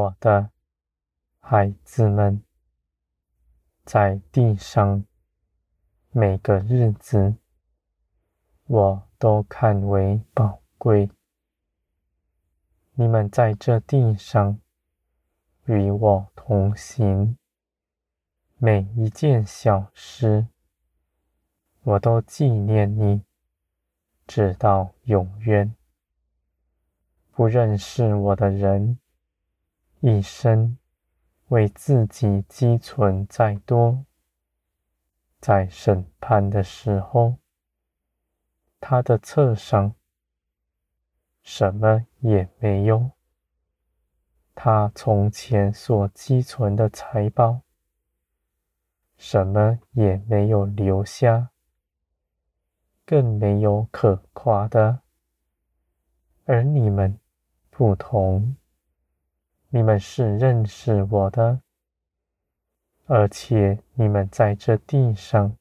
我的孩子们，在地上每个日子，我都看为宝贵。你们在这地上与我同行，每一件小事，我都纪念你，直到永远。不认识我的人，一生为自己积存再多，在审判的时候，他的侧上什么也没有。他从前所积存的财宝，什么也没有留下，更没有可夸的。而你们不同。你们是认识我的，而且你们在这地上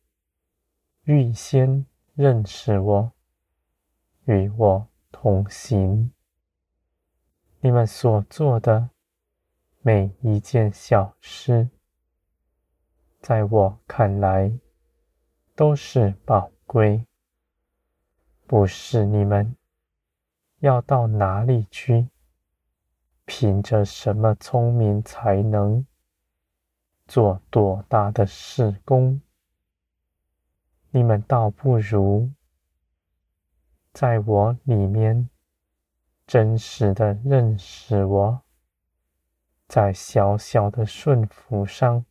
预先认识我，与我同行。你们所做的每一件小事，在我看来都是宝贵。不是你们要到哪里去？凭着什么聪明才能做多大的事工？你们倒不如在我里面真实的认识我，在小小的顺服上，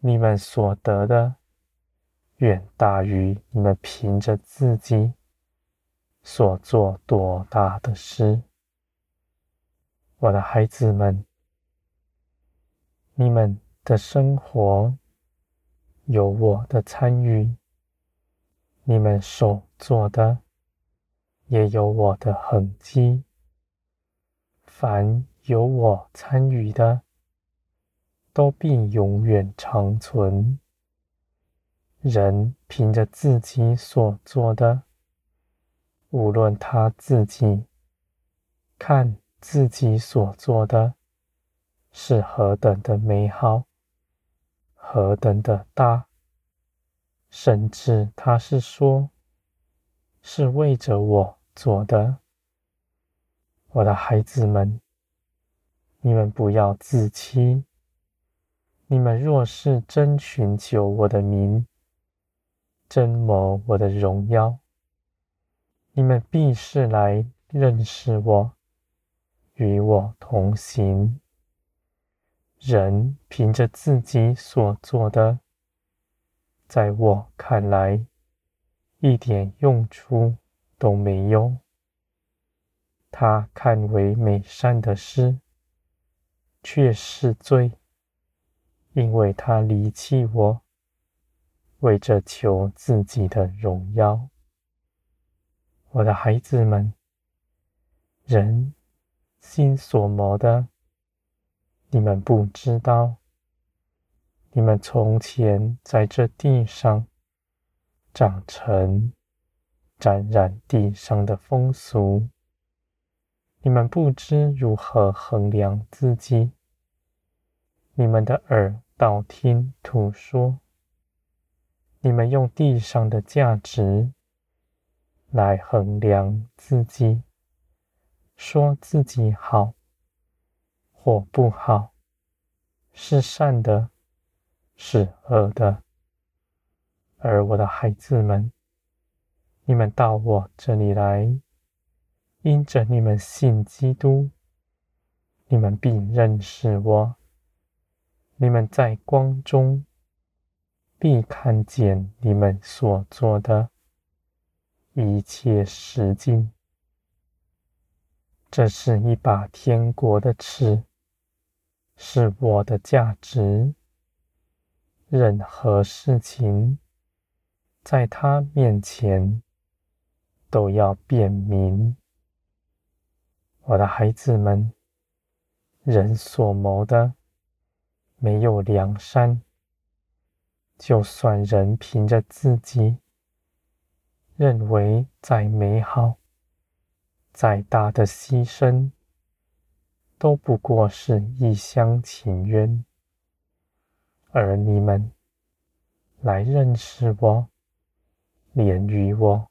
你们所得的远大于你们凭着自己所做多大的事。我的孩子们，你们的生活有我的参与，你们所做的也有我的痕迹。凡有我参与的，都必永远长存。人凭着自己所做的，无论他自己看。自己所做的是何等的美好，何等的大，甚至他是说，是为着我做的。我的孩子们，你们不要自欺。你们若是真寻求我的名，真谋我的荣耀，你们必是来认识我。与我同行。人凭着自己所做的，在我看来，一点用处都没有。他看为美善的事，却是罪，因为他离弃我，为着求自己的荣耀。我的孩子们，人。心所谋的，你们不知道。你们从前在这地上长成，沾染地上的风俗，你们不知如何衡量自己。你们的耳道听途说，你们用地上的价值来衡量自己。说自己好或不好，是善的，是恶的。而我的孩子们，你们到我这里来，因着你们信基督，你们必认识我。你们在光中必看见你们所做的一切实境。这是一把天国的尺，是我的价值。任何事情，在他面前都要辨明。我的孩子们，人所谋的没有良善，就算人凭着自己认为再美好。再大的牺牲，都不过是一厢情愿，而你们来认识我、连于我，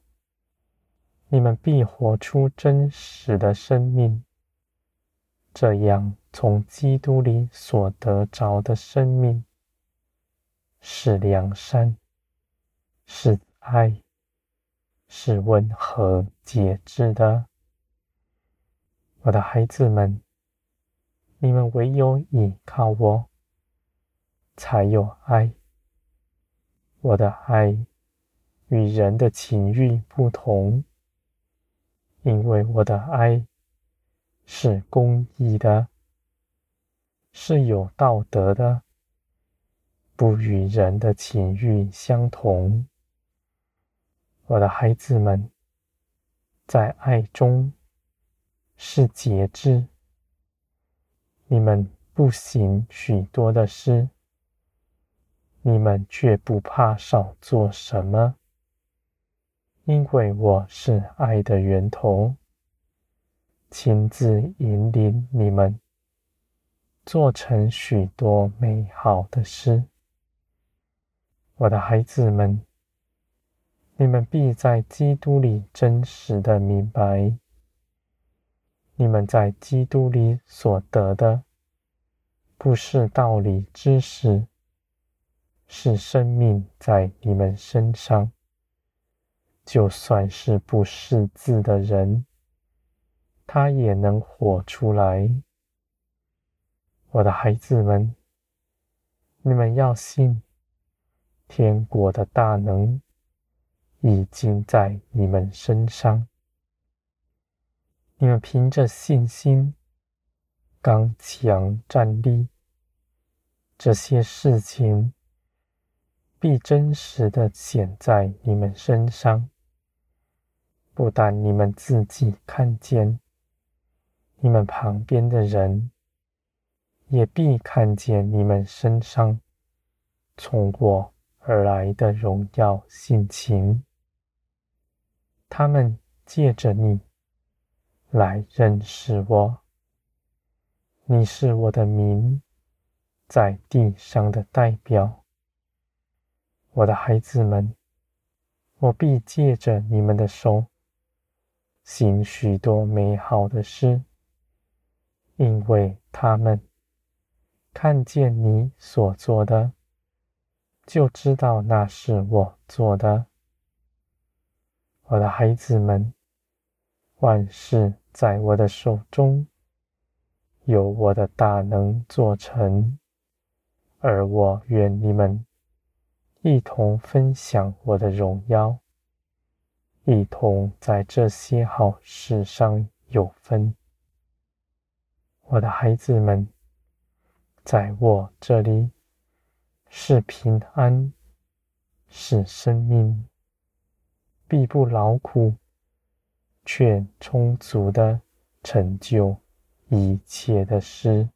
你们必活出真实的生命。这样，从基督里所得着的生命，是良善，是爱，是温和节制的。我的孩子们，你们唯有依靠我，才有爱。我的爱与人的情欲不同，因为我的爱是公义的，是有道德的，不与人的情欲相同。我的孩子们，在爱中。是节制，你们不行许多的事，你们却不怕少做什么，因为我是爱的源头，亲自引领你们做成许多美好的事。我的孩子们，你们必在基督里真实的明白。你们在基督里所得的，不是道理知识，是生命在你们身上。就算是不识字的人，他也能活出来。我的孩子们，你们要信，天国的大能已经在你们身上。你们凭着信心刚强站立，这些事情必真实的显在你们身上。不但你们自己看见，你们旁边的人也必看见你们身上从我而来的荣耀性情。他们借着你。来认识我，你是我的名在地上的代表，我的孩子们，我必借着你们的手行许多美好的事，因为他们看见你所做的，就知道那是我做的，我的孩子们，万事。在我的手中，有我的大能做成，而我愿你们一同分享我的荣耀，一同在这些好事上有分。我的孩子们，在我这里是平安，是生命，必不劳苦。却充足的成就一切的事。